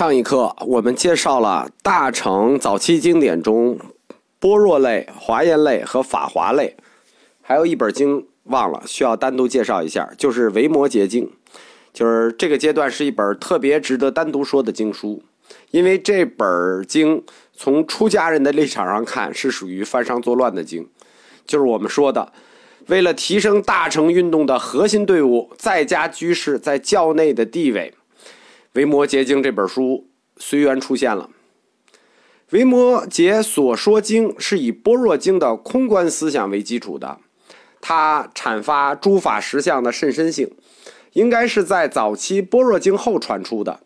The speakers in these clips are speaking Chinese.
上一课我们介绍了大乘早期经典中般若类、华严类和法华类，还有一本经忘了，需要单独介绍一下，就是《维摩诘经》，就是这个阶段是一本特别值得单独说的经书，因为这本经从出家人的立场上看是属于犯上作乱的经，就是我们说的，为了提升大乘运动的核心队伍在家居士在教内的地位。《维摩诘经》这本书随缘出现了。维摩诘所说经是以般若经的空观思想为基础的，它阐发诸法实相的甚深性，应该是在早期般若经后传出的。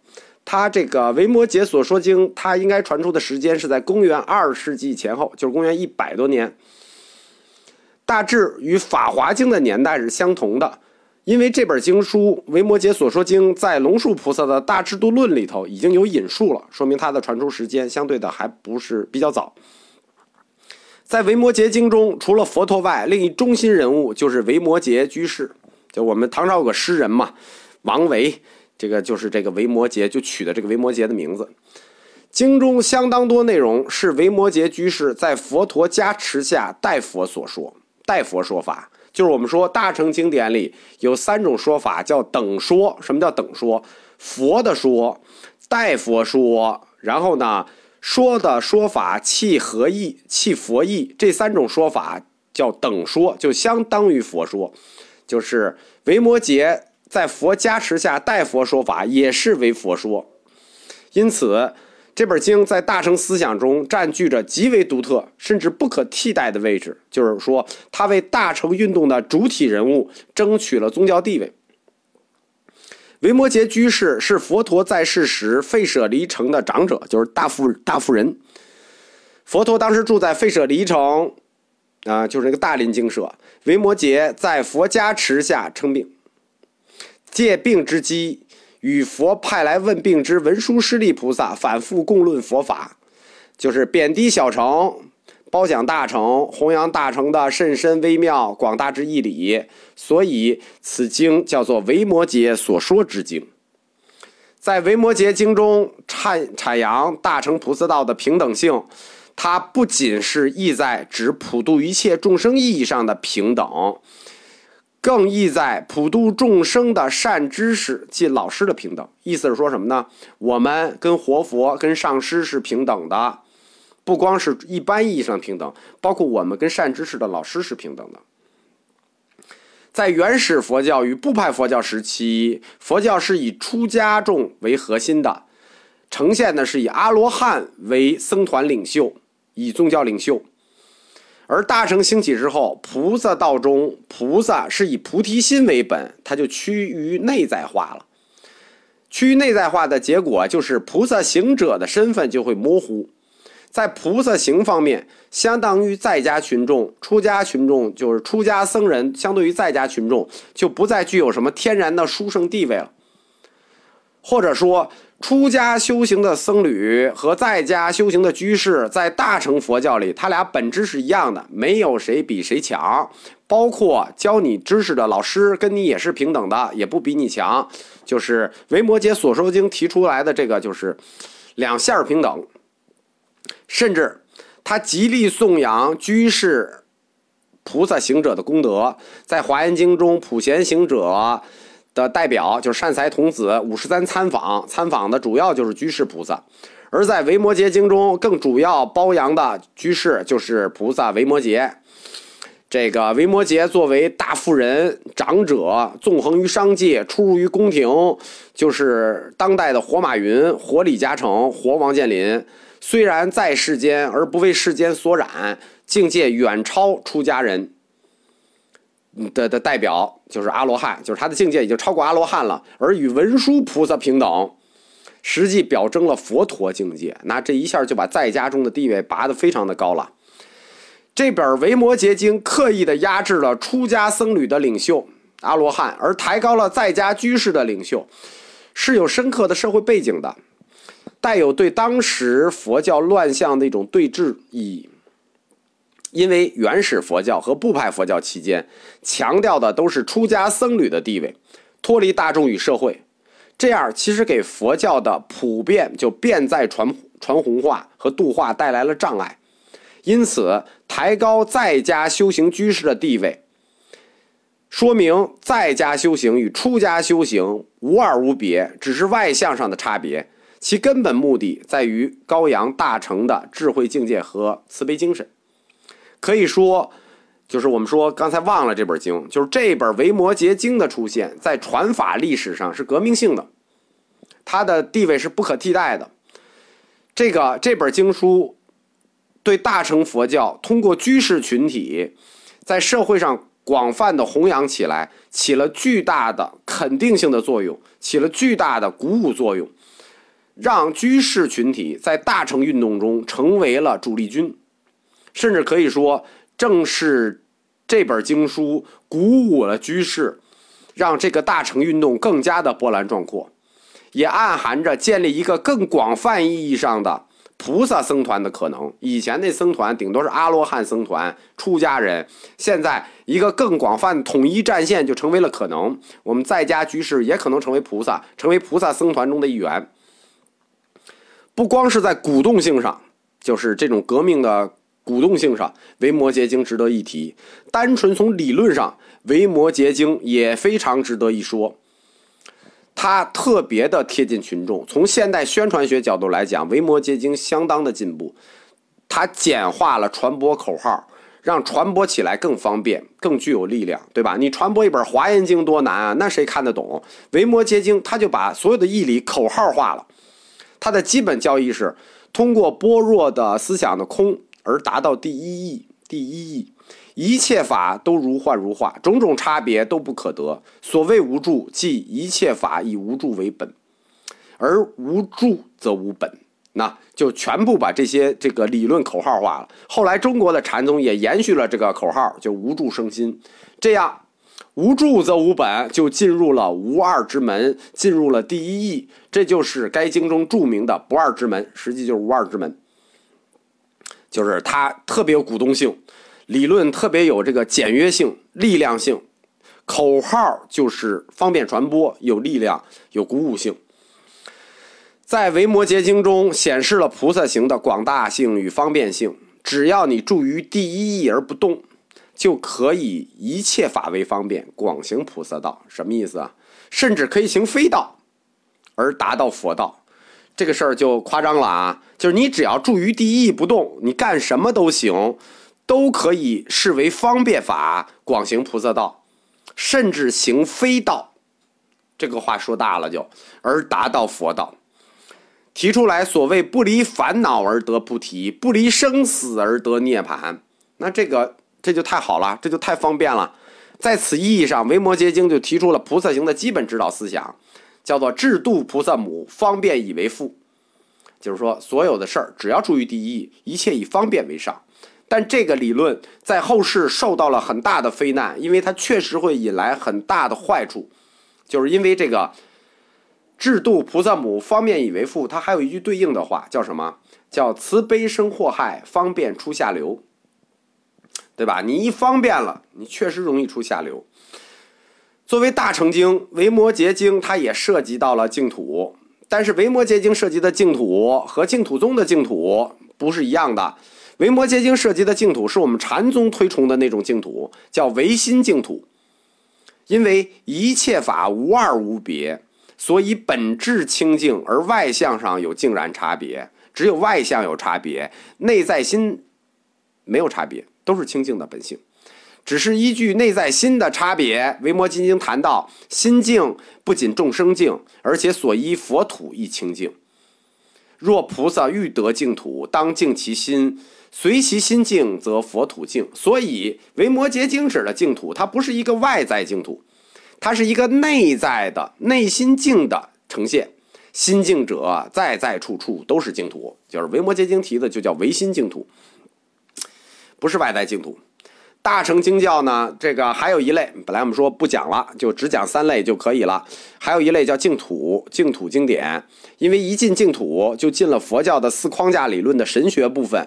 它这个维摩诘所说经，它应该传出的时间是在公元二世纪前后，就是公元一百多年，大致与《法华经》的年代是相同的。因为这本经书《维摩诘所说经》在龙树菩萨的大智度论里头已经有引述了，说明它的传出时间相对的还不是比较早。在《维摩诘经》中，除了佛陀外，另一中心人物就是维摩诘居士。就我们唐朝有个诗人嘛，王维，这个就是这个维摩诘就取的这个维摩诘的名字。经中相当多内容是维摩诘居士在佛陀加持下代佛所说，代佛说法。就是我们说大乘经典里有三种说法，叫等说。什么叫等说？佛的说，代佛说，然后呢，说的说法契合意、契佛意，这三种说法叫等说，就相当于佛说。就是维摩诘在佛加持下代佛说法，也是为佛说。因此。这本经在大乘思想中占据着极为独特甚至不可替代的位置，就是说，它为大乘运动的主体人物争取了宗教地位。维摩诘居士是佛陀在世时费舍离城的长者，就是大富大富人。佛陀当时住在费舍离城，啊，就是那个大林精舍。维摩诘在佛加持下称病，借病之机。与佛派来问病之文殊师利菩萨反复共论佛法，就是贬低小乘，褒奖大乘，弘扬大乘的甚深微妙广大之义理。所以此经叫做《维摩诘所说之经》。在《维摩诘经》中阐阐扬大乘菩萨道的平等性，它不仅是意在指普度一切众生意义上的平等。更意在普度众生的善知识即老师的平等，意思是说什么呢？我们跟活佛、跟上师是平等的，不光是一般意义上平等，包括我们跟善知识的老师是平等的。在原始佛教与部派佛教时期，佛教是以出家众为核心的，呈现的是以阿罗汉为僧团领袖，以宗教领袖。而大乘兴起之后，菩萨道中，菩萨是以菩提心为本，它就趋于内在化了。趋于内在化的结果，就是菩萨行者的身份就会模糊。在菩萨行方面，相当于在家群众、出家群众，就是出家僧人，相对于在家群众，就不再具有什么天然的殊胜地位了。或者说，出家修行的僧侣和在家修行的居士，在大乘佛教里，他俩本质是一样的，没有谁比谁强。包括教你知识的老师，跟你也是平等的，也不比你强。就是维摩诘所说经提出来的这个，就是两线平等。甚至他极力颂扬居士、菩萨行者的功德，在华严经中，普贤行者。的代表就是善财童子五十三参访，参访的主要就是居士菩萨，而在《维摩诘经》中，更主要褒扬的居士就是菩萨维摩诘。这个维摩诘作为大富人、长者，纵横于商界，出入于宫廷，就是当代的活马云、活李嘉诚、活王健林。虽然在世间，而不为世间所染，境界远超出家人。的的代表就是阿罗汉，就是他的境界已经超过阿罗汉了，而与文殊菩萨平等，实际表征了佛陀境界。那这一下就把在家中的地位拔得非常的高了。这本《维摩诘经》刻意的压制了出家僧侣的领袖阿罗汉，而抬高了在家居士的领袖，是有深刻的社会背景的，带有对当时佛教乱象的一种对峙意义。因为原始佛教和部派佛教期间强调的都是出家僧侣的地位，脱离大众与社会，这样其实给佛教的普遍就遍在传传弘化和度化带来了障碍，因此抬高在家修行居士的地位，说明在家修行与出家修行无二无别，只是外向上的差别。其根本目的在于高扬大乘的智慧境界和慈悲精神。可以说，就是我们说刚才忘了这本经，就是这本《维摩诘经》的出现，在传法历史上是革命性的，它的地位是不可替代的。这个这本经书对大乘佛教通过居士群体在社会上广泛的弘扬起来，起了巨大的肯定性的作用，起了巨大的鼓舞作用。让居士群体在大乘运动中成为了主力军，甚至可以说，正是这本经书鼓舞了居士，让这个大乘运动更加的波澜壮阔，也暗含着建立一个更广泛意义上的菩萨僧团的可能。以前那僧团顶多是阿罗汉僧团、出家人，现在一个更广泛统一战线就成为了可能。我们在家居士也可能成为菩萨，成为菩萨僧团中的一员。不光是在鼓动性上，就是这种革命的鼓动性上，《维摩诘经》值得一提。单纯从理论上，《维摩诘经》也非常值得一说。它特别的贴近群众。从现代宣传学角度来讲，《维摩诘经》相当的进步。它简化了传播口号，让传播起来更方便、更具有力量，对吧？你传播一本《华严经》多难啊？那谁看得懂？《维摩诘经》它就把所有的义理口号化了。它的基本教义是通过般若的思想的空而达到第一义。第一义，一切法都如幻如化，种种差别都不可得。所谓无助，即一切法以无助为本，而无助则无本。那就全部把这些这个理论口号化了。后来中国的禅宗也延续了这个口号，就无助生心。这样。无助则无本，就进入了无二之门，进入了第一义，这就是该经中著名的不二之门，实际就是无二之门。就是它特别有鼓动性，理论特别有这个简约性、力量性，口号就是方便传播，有力量、有鼓舞性。在《维摩诘经》中显示了菩萨行的广大性与方便性，只要你住于第一义而不动。就可以一切法为方便，广行菩萨道，什么意思啊？甚至可以行非道，而达到佛道，这个事儿就夸张了啊！就是你只要住于第一不动，你干什么都行，都可以视为方便法，广行菩萨道，甚至行非道。这个话说大了就，而达到佛道，提出来所谓不离烦恼而得菩提，不离生死而得涅槃。那这个。这就太好了，这就太方便了。在此意义上，《维摩诘经》就提出了菩萨行的基本指导思想，叫做“智度菩萨母，方便以为父”。就是说，所有的事儿只要注意第一，一切以方便为上。但这个理论在后世受到了很大的非难，因为它确实会引来很大的坏处。就是因为这个“智度菩萨母，方便以为父”，它还有一句对应的话，叫什么？叫“慈悲生祸害，方便出下流”。对吧？你一方便了，你确实容易出下流。作为大乘经《维摩诘经》，它也涉及到了净土，但是《维摩诘经》涉及的净土和净土宗的净土不是一样的。《维摩诘经》涉及的净土是我们禅宗推崇的那种净土，叫唯心净土。因为一切法无二无别，所以本质清净，而外相上有竟然差别。只有外相有差别，内在心没有差别。都是清净的本性，只是依据内在心的差别，《维摩诘经》谈到心净不仅众生净，而且所依佛土亦清净。若菩萨欲得净土，当净其心，随其心净，则佛土净。所以，《维摩诘经》指的净土，它不是一个外在净土，它是一个内在的内心净的呈现。心净者，在在处处都是净土。就是《维摩诘经》提的，就叫唯心净土。不是外在净土，大乘经教呢？这个还有一类，本来我们说不讲了，就只讲三类就可以了。还有一类叫净土，净土经典。因为一进净土，就进了佛教的四框架理论的神学部分，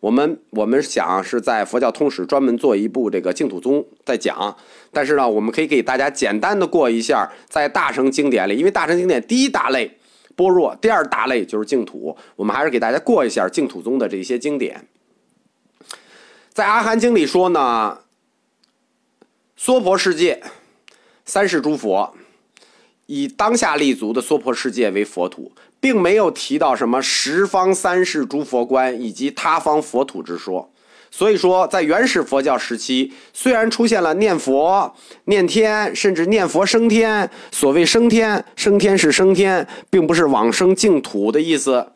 我们我们想是在佛教通史专门做一部这个净土宗在讲，但是呢，我们可以给大家简单的过一下，在大乘经典里，因为大乘经典第一大类般若，第二大类就是净土，我们还是给大家过一下净土宗的这些经典。在阿含经里说呢，娑婆世界三世诸佛。以当下立足的娑婆世界为佛土，并没有提到什么十方三世诸佛观以及他方佛土之说。所以说，在原始佛教时期，虽然出现了念佛、念天，甚至念佛升天。所谓升天，升天是升天，并不是往生净土的意思。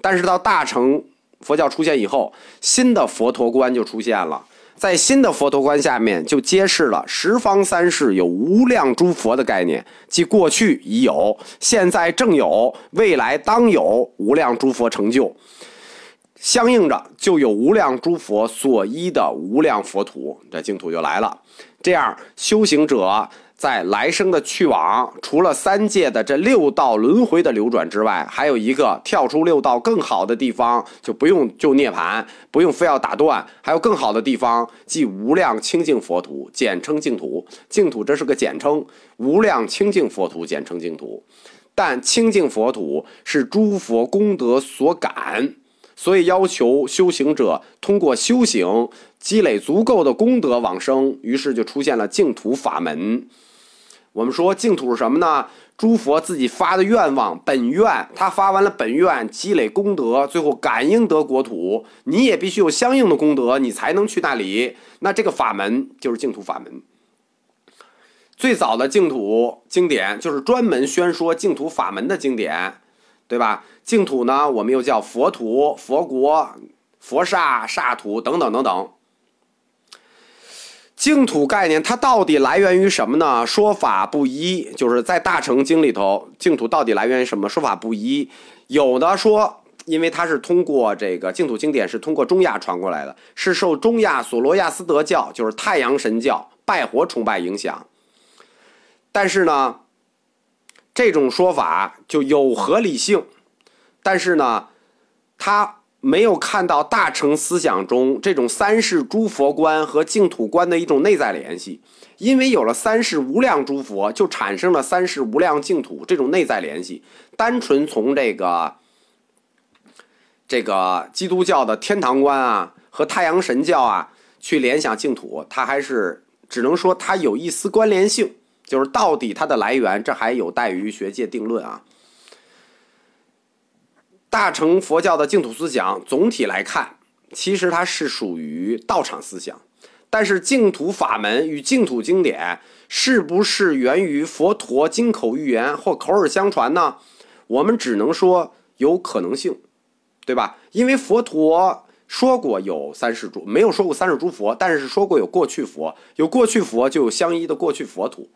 但是到大乘佛教出现以后，新的佛陀观就出现了。在新的佛陀观下面，就揭示了十方三世有无量诸佛的概念，即过去已有，现在正有，未来当有无量诸佛成就。相应着就有无量诸佛所依的无量佛土，这净土就来了。这样修行者。在来生的去往，除了三界的这六道轮回的流转之外，还有一个跳出六道更好的地方，就不用就涅槃，不用非要打断，还有更好的地方，即无量清净佛土，简称净土。净土这是个简称，无量清净佛土简称净土。但清净佛土是诸佛功德所感，所以要求修行者通过修行积累足够的功德往生，于是就出现了净土法门。我们说净土是什么呢？诸佛自己发的愿望本愿，他发完了本愿，积累功德，最后感应得国土。你也必须有相应的功德，你才能去那里。那这个法门就是净土法门。最早的净土经典就是专门宣说净土法门的经典，对吧？净土呢，我们又叫佛土、佛国、佛刹、刹土等等等等。净土概念它到底来源于什么呢？说法不一，就是在大乘经里头，净土到底来源于什么？说法不一。有的说，因为它是通过这个净土经典是通过中亚传过来的，是受中亚索罗亚斯德教，就是太阳神教拜火崇拜影响。但是呢，这种说法就有合理性，但是呢，它。没有看到大乘思想中这种三世诸佛观和净土观的一种内在联系，因为有了三世无量诸佛，就产生了三世无量净土这种内在联系。单纯从这个这个基督教的天堂观啊和太阳神教啊去联想净土，它还是只能说它有一丝关联性，就是到底它的来源，这还有待于学界定论啊。大乘佛教的净土思想，总体来看，其实它是属于道场思想。但是净土法门与净土经典是不是源于佛陀金口玉言或口耳相传呢？我们只能说有可能性，对吧？因为佛陀说过有三世诸，没有说过三世诸佛，但是说过有过去佛，有过去佛就有相依的过去佛土。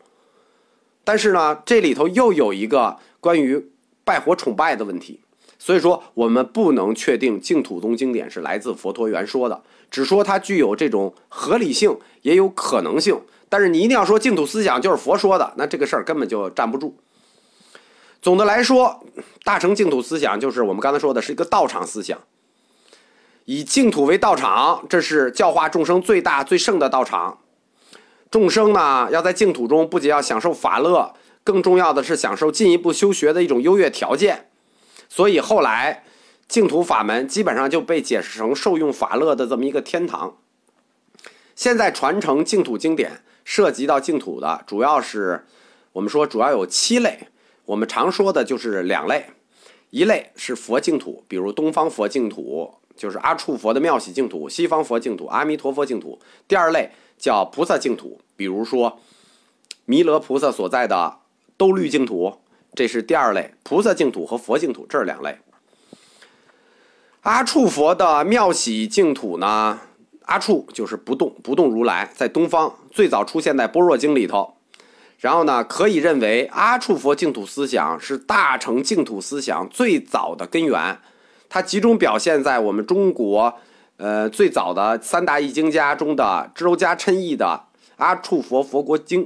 但是呢，这里头又有一个关于拜火崇拜的问题。所以说，我们不能确定净土宗经典是来自佛陀原说的，只说它具有这种合理性，也有可能性。但是你一定要说净土思想就是佛说的，那这个事儿根本就站不住。总的来说，大乘净土思想就是我们刚才说的是一个道场思想，以净土为道场，这是教化众生最大最盛的道场。众生呢，要在净土中不仅要享受法乐，更重要的是享受进一步修学的一种优越条件。所以后来，净土法门基本上就被解释成受用法乐的这么一个天堂。现在传承净土经典，涉及到净土的主要是，我们说主要有七类。我们常说的就是两类，一类是佛净土，比如东方佛净土，就是阿处佛的妙喜净土；西方佛净土，阿弥陀佛净土。第二类叫菩萨净土，比如说弥勒菩萨所在的兜率净土。这是第二类菩萨净土和佛净土，这是两类。阿处佛的妙喜净土呢？阿处就是不动不动如来，在东方最早出现在般若经里头。然后呢，可以认为阿处佛净土思想是大乘净土思想最早的根源。它集中表现在我们中国，呃，最早的三大译经家中的支娄迦琛译的《阿处佛佛国经》。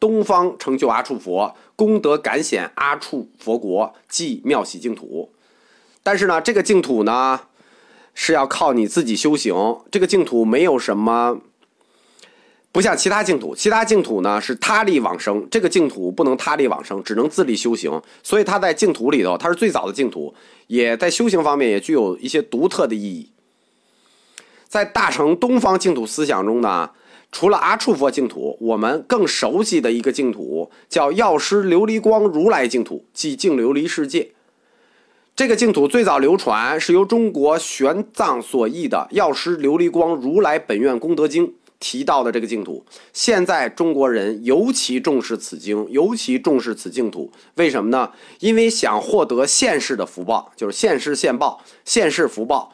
东方成就阿处佛，功德感显阿处佛国，即妙喜净土。但是呢，这个净土呢，是要靠你自己修行。这个净土没有什么，不像其他净土，其他净土呢是他力往生，这个净土不能他力往生，只能自力修行。所以它在净土里头，它是最早的净土，也在修行方面也具有一些独特的意义。在大乘东方净土思想中呢。除了阿处佛净土，我们更熟悉的一个净土叫药师琉璃光如来净土，即净琉璃世界。这个净土最早流传是由中国玄奘所译的《药师琉璃光如来本愿功德经》提到的这个净土。现在中国人尤其重视此经，尤其重视此净土。为什么呢？因为想获得现世的福报，就是现世现报，现世福报。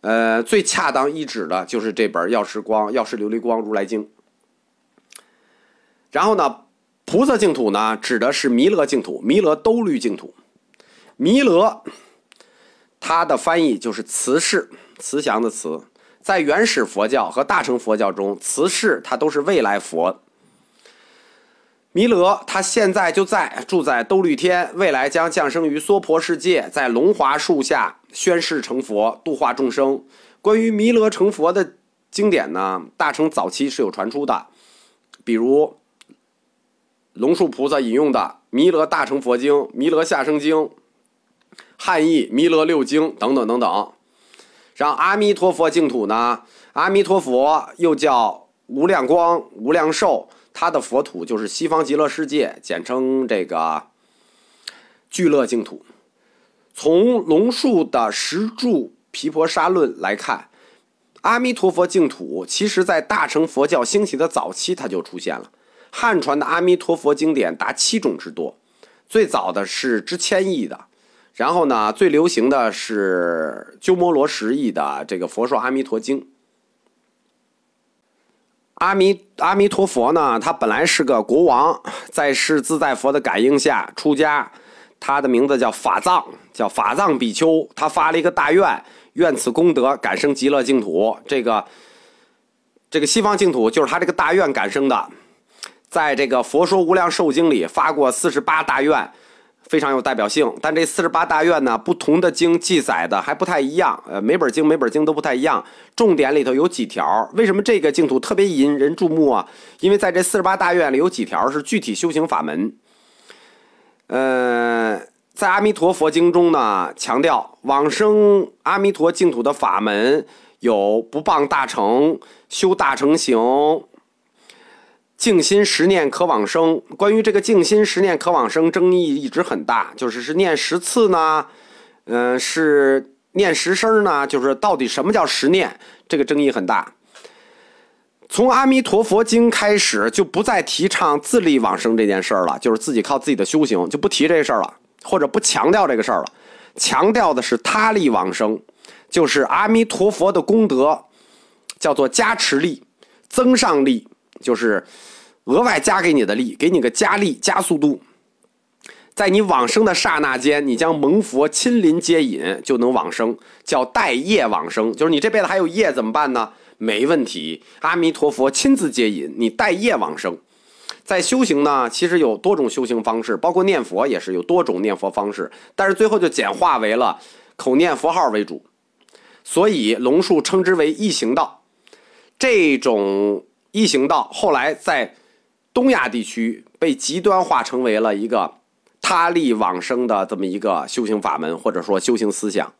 呃，最恰当一指的就是这本《药师光药师琉璃光如来经》。然后呢，菩萨净土呢，指的是弥勒净土，弥勒兜率净土。弥勒，它的翻译就是慈氏，慈祥的慈。在原始佛教和大乘佛教中，慈氏它都是未来佛。弥勒他现在就在住在兜率天，未来将降生于娑婆世界，在龙华树下。宣誓成佛，度化众生。关于弥勒成佛的经典呢，大乘早期是有传出的，比如龙树菩萨引用的《弥勒大乘佛经》《弥勒下生经》，汉译《弥勒六经》等等等等。让阿弥陀佛净土呢，阿弥陀佛又叫无量光、无量寿，他的佛土就是西方极乐世界，简称这个聚乐净土。从龙树的《十住毗婆沙论》来看，阿弥陀佛净土其实在大乘佛教兴起的早期，它就出现了。汉传的阿弥陀佛经典达七种之多，最早的是知千亿的，然后呢，最流行的是鸠摩罗什译的这个《佛说阿弥陀经》。阿弥阿弥陀佛呢，他本来是个国王，在世自在佛的感应下出家。他的名字叫法藏，叫法藏比丘。他发了一个大愿，愿此功德感生极乐净土。这个这个西方净土就是他这个大愿感生的。在这个《佛说无量寿经》里发过四十八大愿，非常有代表性。但这四十八大愿呢，不同的经记载的还不太一样。呃，每本经每本经都不太一样。重点里头有几条，为什么这个净土特别引人注目啊？因为在这四十八大愿里有几条是具体修行法门。呃，在《阿弥陀佛经》中呢，强调往生阿弥陀净土的法门有不谤大乘、修大乘行、静心十念可往生。关于这个静心十念可往生，争议一直很大，就是是念十次呢，嗯，是念十声呢，就是到底什么叫十念？这个争议很大。从《阿弥陀佛经》开始，就不再提倡自力往生这件事儿了，就是自己靠自己的修行，就不提这事儿了，或者不强调这个事儿了，强调的是他力往生，就是阿弥陀佛的功德，叫做加持力、增上力，就是额外加给你的力，给你个加力、加速度，在你往生的刹那间，你将蒙佛亲临接引，就能往生，叫带业往生，就是你这辈子还有业怎么办呢？没问题，阿弥陀佛亲自接引你，带业往生。在修行呢，其实有多种修行方式，包括念佛也是有多种念佛方式，但是最后就简化为了口念佛号为主。所以龙树称之为异行道。这种一行道后来在东亚地区被极端化，成为了一个他力往生的这么一个修行法门，或者说修行思想。